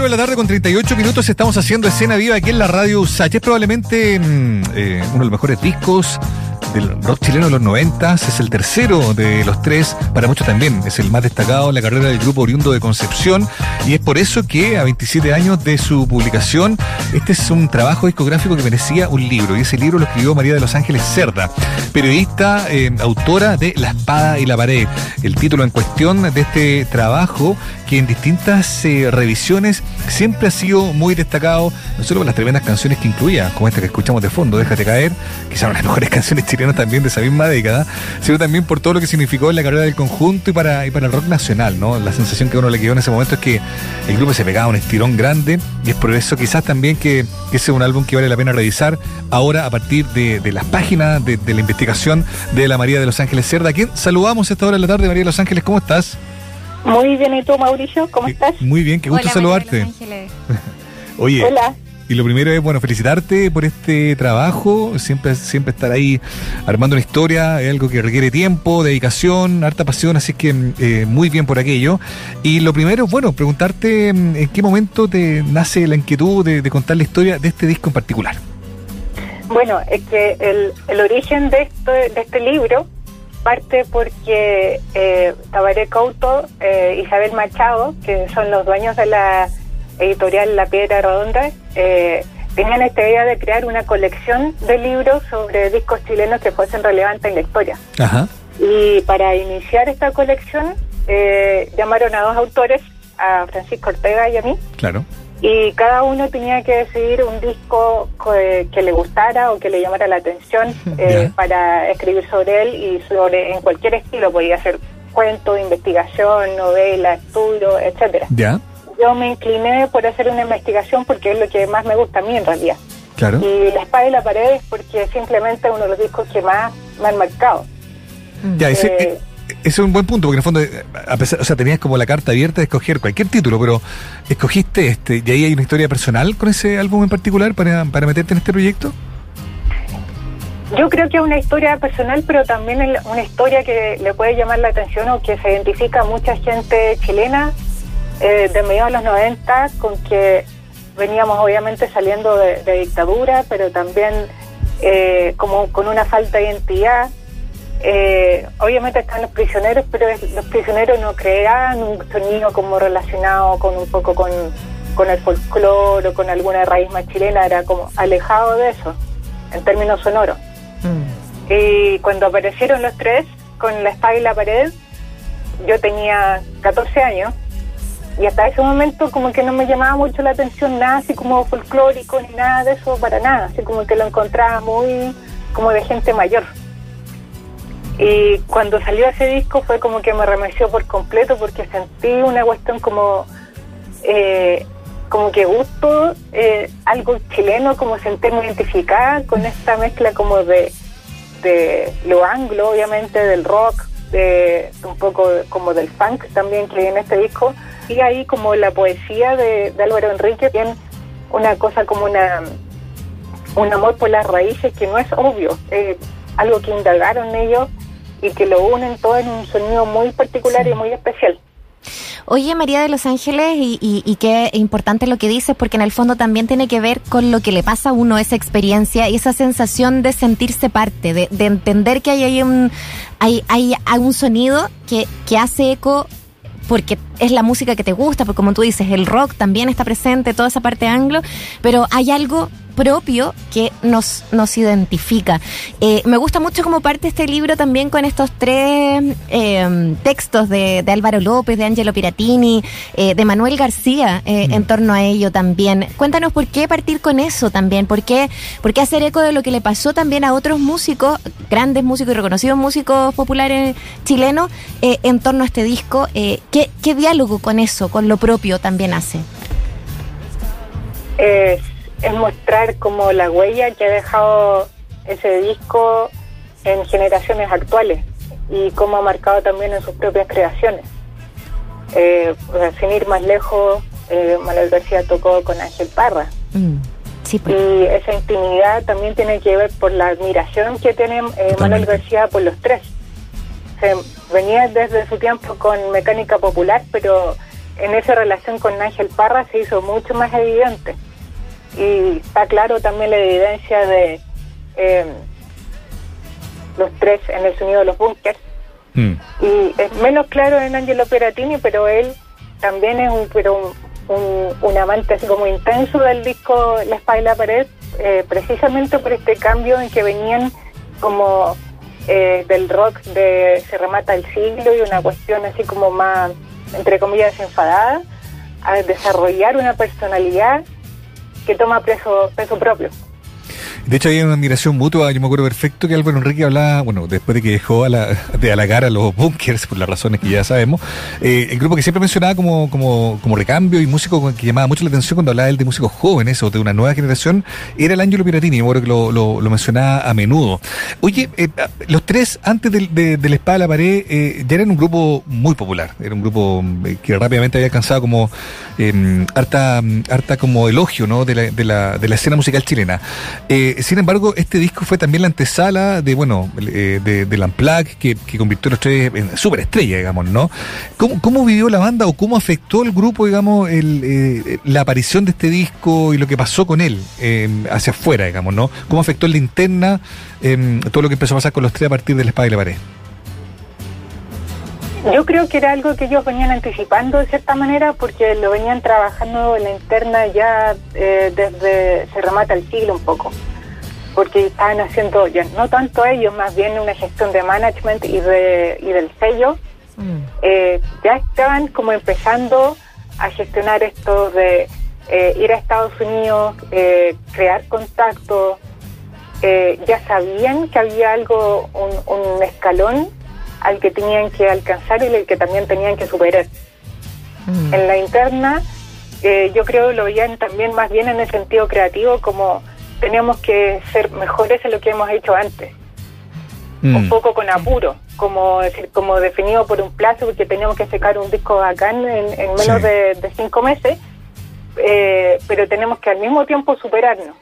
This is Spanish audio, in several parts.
4 de la tarde con 38 minutos estamos haciendo escena viva aquí en la radio Usach. Es probablemente mm, eh, uno de los mejores discos del rock chileno de los 90, es el tercero de los tres, para muchos también, es el más destacado en la carrera del grupo oriundo de Concepción y es por eso que a 27 años de su publicación, este es un trabajo discográfico que merecía un libro y ese libro lo escribió María de los Ángeles Cerda, periodista, eh, autora de La espada y la pared. El título en cuestión de este trabajo que en distintas eh, revisiones siempre ha sido muy destacado, no solo por las tremendas canciones que incluía, como esta que escuchamos de fondo, Déjate caer, que son las mejores canciones chilenas también de esa misma década, sino también por todo lo que significó en la carrera del conjunto y para, y para el rock nacional, ¿no? La sensación que uno le quedó en ese momento es que el grupo se pegaba un estirón grande y es por eso quizás también que, ese es un álbum que vale la pena revisar ahora a partir de, las páginas de, de, la investigación de la María de Los Ángeles Cerda, a quien saludamos esta hora de la tarde. María de Los Ángeles, ¿cómo estás? Muy bien, ¿y tú, Mauricio? ¿Cómo estás? Muy bien, qué gusto saludarte. Oye, Hola. y lo primero es, bueno, felicitarte por este trabajo, siempre, siempre estar ahí armando una historia, es algo que requiere tiempo, dedicación, harta pasión, así que eh, muy bien por aquello. Y lo primero, bueno, preguntarte mm, en qué momento te nace la inquietud de, contar la historia de este disco en particular. Bueno, es que el, el origen de, esto, de este libro parte porque eh, Tabaré Couto, eh, Isabel Machado, que son los dueños de la editorial La Piedra Redonda, eh, tenían esta idea de crear una colección de libros sobre discos chilenos que fuesen relevantes en la historia. Y para iniciar esta colección eh, llamaron a dos autores, a Francisco Ortega y a mí. Claro y cada uno tenía que decidir un disco que, le gustara o que le llamara la atención eh, para escribir sobre él y sobre en cualquier estilo podía ser cuento, investigación, novela, estudio, etcétera. Ya. Yo me incliné por hacer una investigación porque es lo que más me gusta a mí en realidad. Claro. Y La espada y la pared es porque simplemente es uno de los discos que más me han marcado. Ya, ese, eh, es un buen punto, porque en el fondo, a pesar, o sea, tenías como la carta abierta de escoger cualquier título, pero escogiste este, y ahí hay una historia personal con ese álbum en particular para, para meterte en este proyecto. Yo creo que es una historia personal, pero también es una historia que le puede llamar la atención o que se identifica a mucha gente chilena eh, de medio de los 90, con que veníamos obviamente saliendo de, dictadura, pero también eh, como con una falta de identidad eh, obviamente están los prisioneros, pero los prisioneros no crean un sonido como relacionado con un poco con, el folclore o con alguna raíz más chilena, era como alejado de eso, en términos sonoros. Mm. Y cuando aparecieron los tres con la espada y la pared, yo tenía 14 años y hasta ese momento como que no me llamaba mucho la atención nada así como folclórico ni nada de eso para nada, así como que lo encontraba muy como de gente mayor. Y cuando salió ese disco fue como que me remeció por completo porque sentí una cuestión como, eh, como que gusto, eh, algo chileno, como sentirme identificada con esta mezcla como de, de lo anglo, obviamente, del rock, de un poco como del funk también que hay en este disco. Y ahí como la poesía de, Álvaro Enrique tiene una cosa como una un amor por las raíces que no es obvio, es algo que indagaron ellos y que lo unen todo en un sonido muy particular y muy especial. Oye, María de los Ángeles, y, y, qué importante lo que dices, porque en el fondo también tiene que ver con lo que le pasa a uno, esa experiencia y esa sensación de sentirse parte, de, de entender que hay, hay, un, hay, hay, hay un sonido que, que hace eco porque es la música que te gusta, porque como tú dices, el rock también está presente, toda esa parte anglo, pero hay algo propio que nos, nos identifica. Eh, me gusta mucho como parte este libro también con estos tres eh, textos de, Álvaro López, de Angelo Piratini, eh, de Manuel García mm. en torno a ello también. Cuéntanos por qué partir con eso también, por qué, por qué hacer eco de lo que le pasó también a otros músicos, grandes músicos y reconocidos músicos populares chilenos en torno a este disco. ¿qué, ¿Qué diálogo con eso, con lo propio también hace? Es mostrar como la huella que ha dejado ese disco en generaciones actuales y cómo ha marcado también en sus propias creaciones. Eh, sin ir más lejos, eh, Manuel García tocó con Ángel Parra. Mm, pues. Y esa intimidad también tiene que ver por la admiración que tiene eh, Manuel García por los tres. venía desde su tiempo con Mecánica Popular, pero en esa relación con Ángel Parra se hizo mucho más evidente. Y está claro también la evidencia de eh, los tres en el sonido de los bunkers. Mm. Y es menos claro en Angelo Peratini, pero él también es un, pero un, un, amante así como intenso del disco La Espada y la Pared, eh, precisamente por este cambio en que venían como eh, del rock de Se remata el siglo y una cuestión así como más, entre comillas, enfadada, a desarrollar una personalidad que toma peso, propio. De hecho, hay una admiración mutua. Yo me acuerdo perfecto que Álvaro Enrique hablaba, bueno, después de que dejó a la, de halagar a los bunkers, por las razones que ya sabemos, eh, el grupo que siempre mencionaba como, como, recambio y músico que llamaba mucho la atención cuando hablaba él de músicos jóvenes o de una nueva generación, era el Ángelo Piratini. Yo me acuerdo que lo, mencionaba a menudo. Oye, eh, los tres, antes del de, de, espada a la pared, eh, ya eran un grupo muy popular. Era un grupo que rápidamente había alcanzado como eh, harta, harta como elogio ¿no? de, la, de, la, de la escena musical chilena. Sin embargo, este disco fue también la antesala de, bueno, eh, de, del Unplugged, que, que convirtió a los tres en superestrella, digamos, ¿no? ¿Cómo, ¿Cómo, vivió la banda o cómo afectó el grupo, digamos, el, eh, la aparición de este disco y lo que pasó con él eh, hacia afuera, digamos, ¿no? ¿Cómo afectó en la interna todo lo que empezó a pasar con los tres a partir de la espada y la pared? Yo creo que era algo que ellos venían anticipando de cierta manera porque lo venían trabajando en la interna ya eh, desde se remata el siglo un poco porque estaban haciendo ya no tanto ellos más bien una gestión de management y de y del sello mm. eh, ya estaban como empezando a gestionar esto de eh, ir a Estados Unidos eh, crear contactos ya sabían que había algo un, un escalón al que tenían que alcanzar y el que también tenían que superar. Mm. En la interna, eh, yo creo lo veían también más bien en el sentido creativo, como tenemos que ser mejores en lo que hemos hecho antes. Mm. Un poco con apuro, como decir, como definido por un plazo, porque teníamos que sacar un disco bacán en, en menos sí. de, de, cinco meses, eh, pero tenemos que al mismo tiempo superarnos.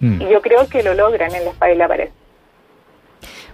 Mm. Y yo creo que lo logran en la espada y la pared.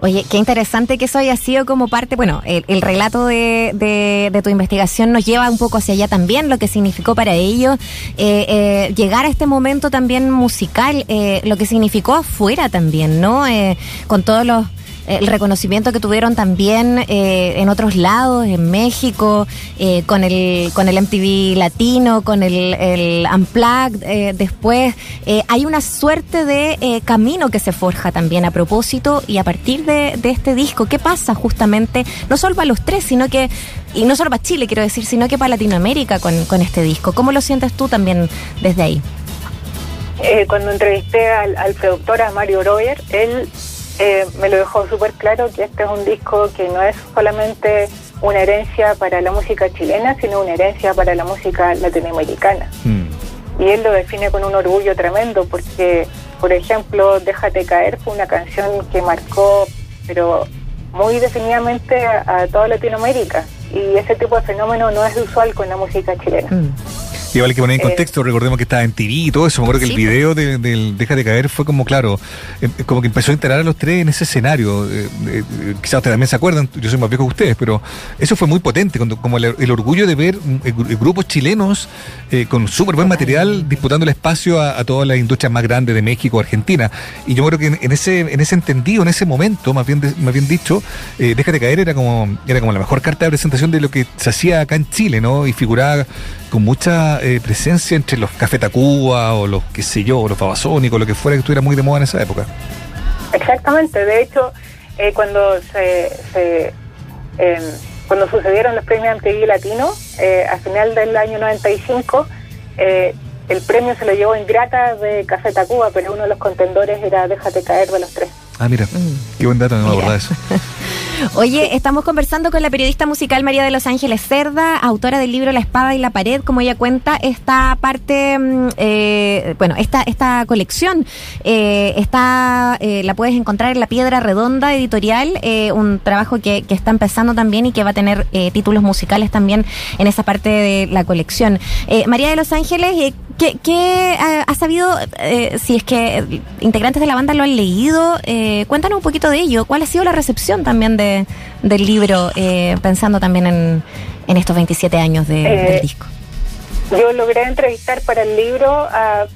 Oye, qué interesante que eso haya sido como parte, bueno, el, el relato de, de, de, tu investigación nos lleva un poco hacia allá también, lo que significó para ellos eh, eh, llegar a este momento también musical, eh, lo que significó afuera también, ¿no? Eh, con todos los el reconocimiento que tuvieron también eh, en otros lados, en México, eh, con el con el MTV Latino, con el, el Unplugged, eh, después hay una suerte de camino que se forja también a propósito y a partir de, de, este disco. ¿Qué pasa justamente, no solo para los tres, sino que, y no solo para Chile, quiero decir, sino que para Latinoamérica con, con este disco? ¿Cómo lo sientes tú también desde ahí? cuando entrevisté al, al productor, a Mario Royer, él eh, me lo dejó súper claro que este es un disco que no es solamente una herencia para la música chilena, sino una herencia para la música latinoamericana. Mm. Y él lo define con un orgullo tremendo porque, por ejemplo, Déjate caer fue una canción que marcó, pero muy definidamente a, a toda Latinoamérica. Y ese tipo de fenómeno no es usual con la música chilena. Mm. Y vale que poner en contexto, eh, recordemos que estaba en TV y todo eso. Me acuerdo que sí, el video del de, de de Caer fue como, claro, eh, como que empezó a integrar a los tres en ese escenario. Eh, eh, quizás ustedes también se acuerdan, yo soy más viejo que ustedes, pero eso fue muy potente, cuando, como el, el, orgullo de ver grupos chilenos con súper buen material disputando el espacio a, a, todas las industrias más grandes de México, Argentina. Y yo creo que en, en ese en ese entendido, en ese momento, más bien, de, más bien dicho, Déjate Caer era como, era como la mejor carta de presentación de lo que se hacía acá en Chile, ¿no? Y figuraba con mucha eh, presencia entre los Café Tacuba o los, qué sé yo, los Babasónicos, lo que fuera que estuviera muy de moda en esa época. Exactamente, de hecho, eh, cuando se, se eh, cuando sucedieron los premios MTV Latino, a final del año 95, el premio se lo llevó Ingrata de Café Tacuba, pero uno de los contendores era Déjate caer de los tres. Ah, mira, mm. qué buen dato, no me acordaba eso. Oye, estamos conversando con la periodista musical María de Los Ángeles Cerda, autora del libro La Espada y la Pared, como ella cuenta, esta parte, eh, bueno, esta, esta colección eh, está, eh, la puedes encontrar en La Piedra Redonda Editorial, eh, un trabajo que, que, está empezando también y que va a tener eh, títulos musicales también en esa parte de la colección. María de Los Ángeles, ¿Qué, qué ha sabido, eh, si es que integrantes de la banda lo han leído? Eh, cuéntanos un poquito de ello. ¿Cuál ha sido la recepción también de, del libro, eh, pensando también en, en, estos 27 años de, del disco? Yo logré entrevistar para el libro a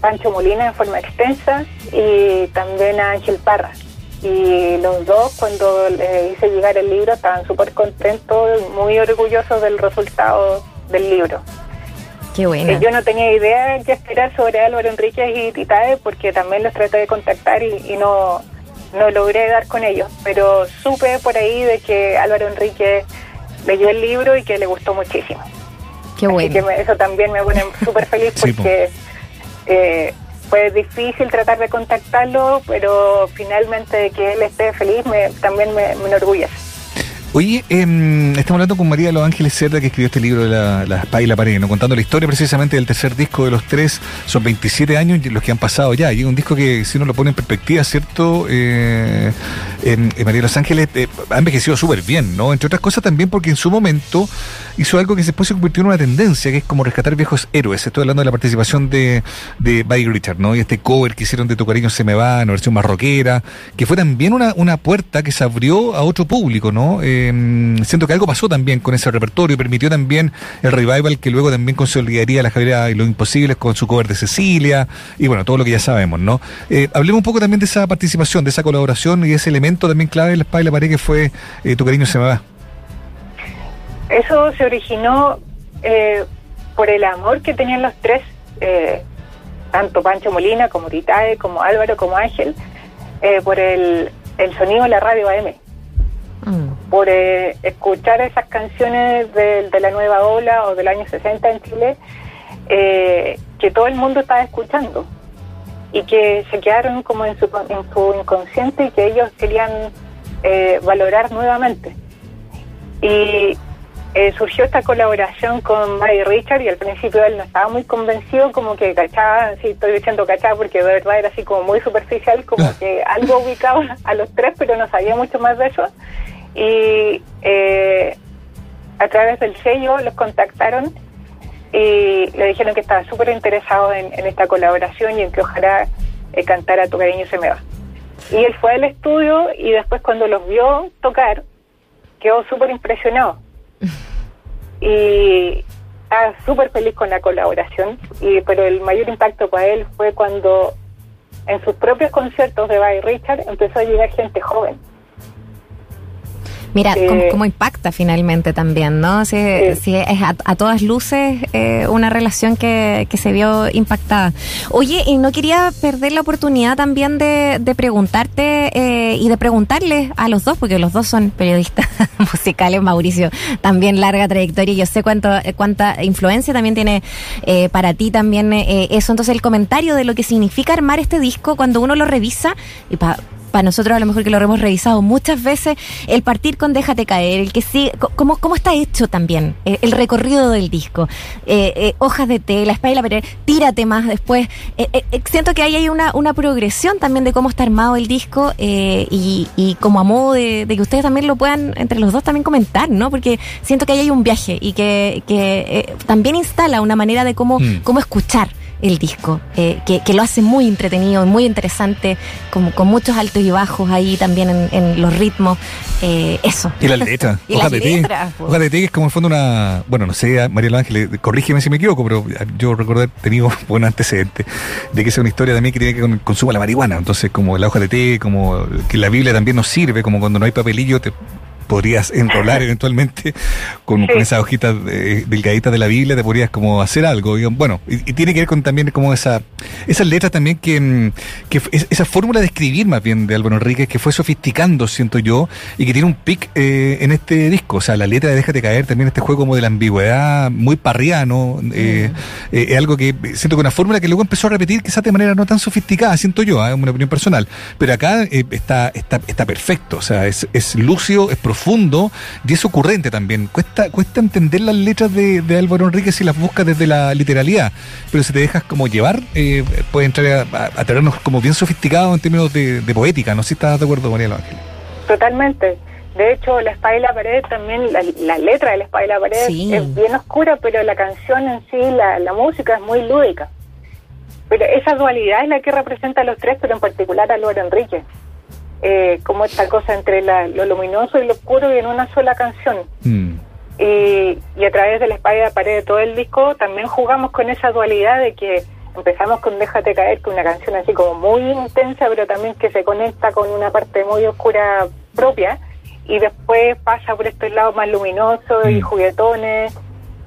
Pancho Molina en forma extensa y también a Ángel Parra. Y los dos, cuando le hice llegar el libro, estaban súper contentos, muy orgullosos del resultado del libro. Eh, yo no tenía idea qué esperar sobre Álvaro Enríquez y Titae porque también los traté de contactar y, no, no logré dar con ellos, pero supe por ahí de que Álvaro Enríquez leyó el libro y que le gustó muchísimo. Qué bueno. eso también me pone súper feliz porque eh, fue difícil tratar de contactarlo, pero finalmente que él esté feliz me, también me, me enorgullece. Oye, eh, estamos hablando con María de los Ángeles Cerda, que escribió este libro de la, la y la pared, ¿no? contando la historia precisamente del tercer disco de los tres. Son 27 años los que han pasado ya. Y un disco que, si uno lo pone en perspectiva, ¿cierto? Eh, María de los Ángeles eh, ha envejecido súper bien, ¿no? Entre otras cosas también porque en su momento hizo algo que después se convirtió en una tendencia, que es como rescatar viejos héroes. Estoy hablando de la participación de, de Buddy Richard, ¿no? Y este cover que hicieron de Tu cariño se me va, una versión marroquera, que fue también una, una puerta que se abrió a otro público, ¿no? Eh, Em, siento que algo pasó también con ese repertorio, permitió también el revival que luego también consolidaría la Javiera y los Imposibles con su cover de Cecilia y bueno, todo lo que ya sabemos, ¿no? Eh, hablemos un poco también de esa participación, de esa colaboración y ese elemento también clave de la la pared que fue eh, Tu cariño se me va. Eso se originó eh, por el amor que tenían los tres, tanto Pancho Molina como Titae, como Álvaro, como Ángel, por el, el sonido de la radio AM. Por eh, escuchar esas canciones de, la nueva ola o del año 60 en Chile, eh, que todo el mundo estaba escuchando y que se quedaron como en su, en su inconsciente y que ellos querían eh, valorar nuevamente. Y surgió esta colaboración con Mary Richard y al principio él no estaba muy convencido, como que cachaba, sí estoy diciendo cachaba porque de verdad era así como muy superficial, como que algo ubicaba a los tres, pero no sabía mucho más de eso y eh, a través del sello los contactaron y le dijeron que estaba súper interesado en, esta colaboración y en que ojalá eh, cantara Tu cariño se me va. Y él fue al estudio y después cuando los vio tocar, quedó súper impresionado. Y estaba súper feliz con la colaboración, y pero el mayor impacto para él fue cuando en sus propios conciertos de Bye Richard empezó a llegar gente joven Mira, cómo, impacta finalmente también, ¿no? Si, es a, todas luces eh, una relación que, se vio impactada. Oye, y no quería perder la oportunidad también de, preguntarte eh, y de preguntarles a los dos, porque los dos son periodistas musicales, Mauricio, también larga trayectoria y yo sé cuánto, cuánta influencia también tiene eh, para ti también eso. Entonces, el comentario de lo que significa armar este disco cuando uno lo revisa, y para para nosotros a lo mejor que lo hemos revisado muchas veces, el partir con Déjate caer, el que sí, cómo, cómo está hecho también el, recorrido del disco, eh, eh, hojas de té, la espalda tírate más después. Eh, siento que ahí hay una, una progresión también de cómo está armado el disco y, y, como a modo de, que ustedes también lo puedan entre los dos también comentar, ¿no? Porque siento que ahí hay un viaje y que, que también instala una manera de cómo, mm. cómo escuchar el disco, eh, que, que, lo hace muy entretenido y muy interesante, como, con muchos altos y bajos ahí también en, los ritmos. Eh, eso. Y la letra. y Hoja de ti. Hoja de ti es como en fondo una. Bueno, no sé, María Ángeles, corrígeme si me equivoco, pero yo recuerdo haber tenido buen antecedente de que es una historia también que tiene que ver con el consumo de la marihuana. Entonces, como la hoja de té, como que la Biblia también nos sirve, como cuando no hay papelillo, te podrías enrolar eventualmente con, esa hojita de, delgadita de la Biblia, te podrías como hacer algo. bueno, y, tiene que ver con también como esa esas letras también que, mm, que esa fórmula de escribir más bien de Álvaro Enríquez que fue sofisticando, siento yo, y que tiene un pic eh, en este disco. O sea, la letra de Déjate caer, también este juego como de la ambigüedad muy parriano, eh, eh, es algo que siento que una fórmula que luego empezó a repetir quizás de manera no tan sofisticada, siento yo, es una opinión personal. Pero acá está, está, está perfecto, o sea, es, es lúcido, es profundo profundo y es ocurrente también. Cuesta, cuesta entender las letras de, Álvaro Enrique si las buscas desde la literalidad, pero si te dejas como llevar, eh, puede entrar a, tenernos como bien sofisticados en términos de, poética. No sé si estás de acuerdo, María Ángel. Totalmente. De hecho, La Espada y la Pared también, la, la letra de La Espada y la Pared Sí. es bien oscura, pero la canción en sí, la, la música es muy lúdica. Pero esa dualidad es la que representa a los tres, pero en particular a Álvaro Enrique. Eh, como esta cosa entre la- lo luminoso y lo oscuro y en una sola canción. Mm. Y, y a través de la la pared de todo el disco también jugamos con esa dualidad de que empezamos con Déjate caer, con una canción así como muy intensa, pero también que se conecta con una parte muy oscura propia, y después pasa por estos lados más luminosos y Mm. juguetones.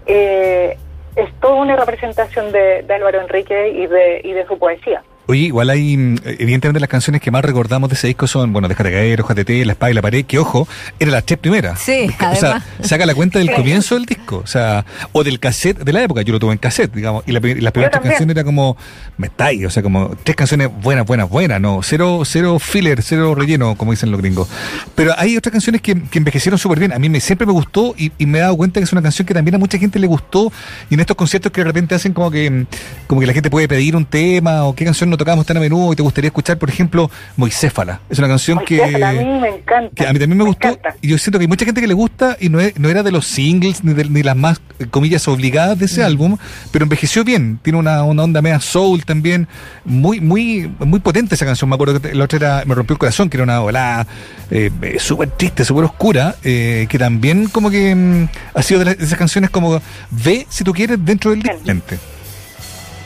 Eh, es toda una representación de, de Álvaro Enrique y de, y de su poesía. Oye, igual hay, mm, evidentemente las canciones que más recordamos de ese disco son, bueno, Déjate caer, Ojate La Espada y la Pared, que ojo, eran las tres primeras. Sí, O sea, además. saca la cuenta del comienzo del disco, o sea, o del cassette de la época, yo lo tuve en cassette, digamos, y, la, y las primeras tres canciones era como, me estáis, o sea, como tres canciones buenas, buenas, buenas, no, cero, cero filler, cero relleno, como dicen los gringos. Pero hay otras canciones que, que envejecieron súper bien, a mí me, siempre me gustó y, y me he dado cuenta que es una canción que también a mucha gente le gustó, y en estos conciertos que de repente hacen como que, mm, como que la gente puede pedir un tema, o qué canción no tocamos tan a menudo, y te gustaría escuchar, por ejemplo, Moiséfala, es una canción que... A mí me encanta. Que a mí también me, gustó encanta. y yo siento que hay mucha gente que le gusta y no, es- no era de los singles ni, de- ni las más, eh, comillas, obligadas de Mm. ese álbum, pero envejeció bien. Tiene una, una onda media soul también, muy muy muy potente esa canción. Me acuerdo que la otra era Me rompió el corazón, que era una volada eh, eh, súper triste, súper oscura, eh, que también como que mm, ha sido de, las- de esas canciones como ve si tú quieres dentro del disco.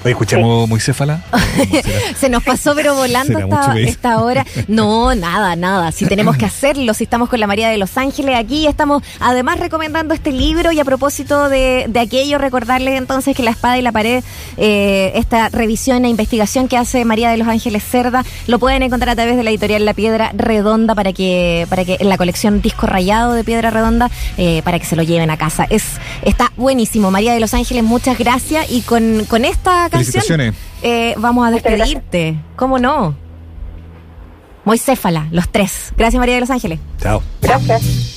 Oye, escuchamos Moiséfala. Se nos pasó pero volando esta, esta hora. No, nada, nada. Si tenemos que hacerlo, si estamos con la María de Los Ángeles aquí, estamos además recomendando este libro y a propósito de, de aquello, recordarles entonces que La Espada y la Pared, eh, esta revisión e investigación que hace María de Los Ángeles Cerda, lo pueden encontrar a través de la editorial La Piedra Redonda para que, para que en la colección Disco Rayado de Piedra Redonda, eh, para que se lo lleven a casa. Es, está buenísimo. María de Los Ángeles, muchas gracias. Y con, con esta canción Felicitaciones. eh, vamos a despedirte. ¿Cómo no? Moiséfala, los tres. Gracias María de Los Ángeles. Chao. Gracias.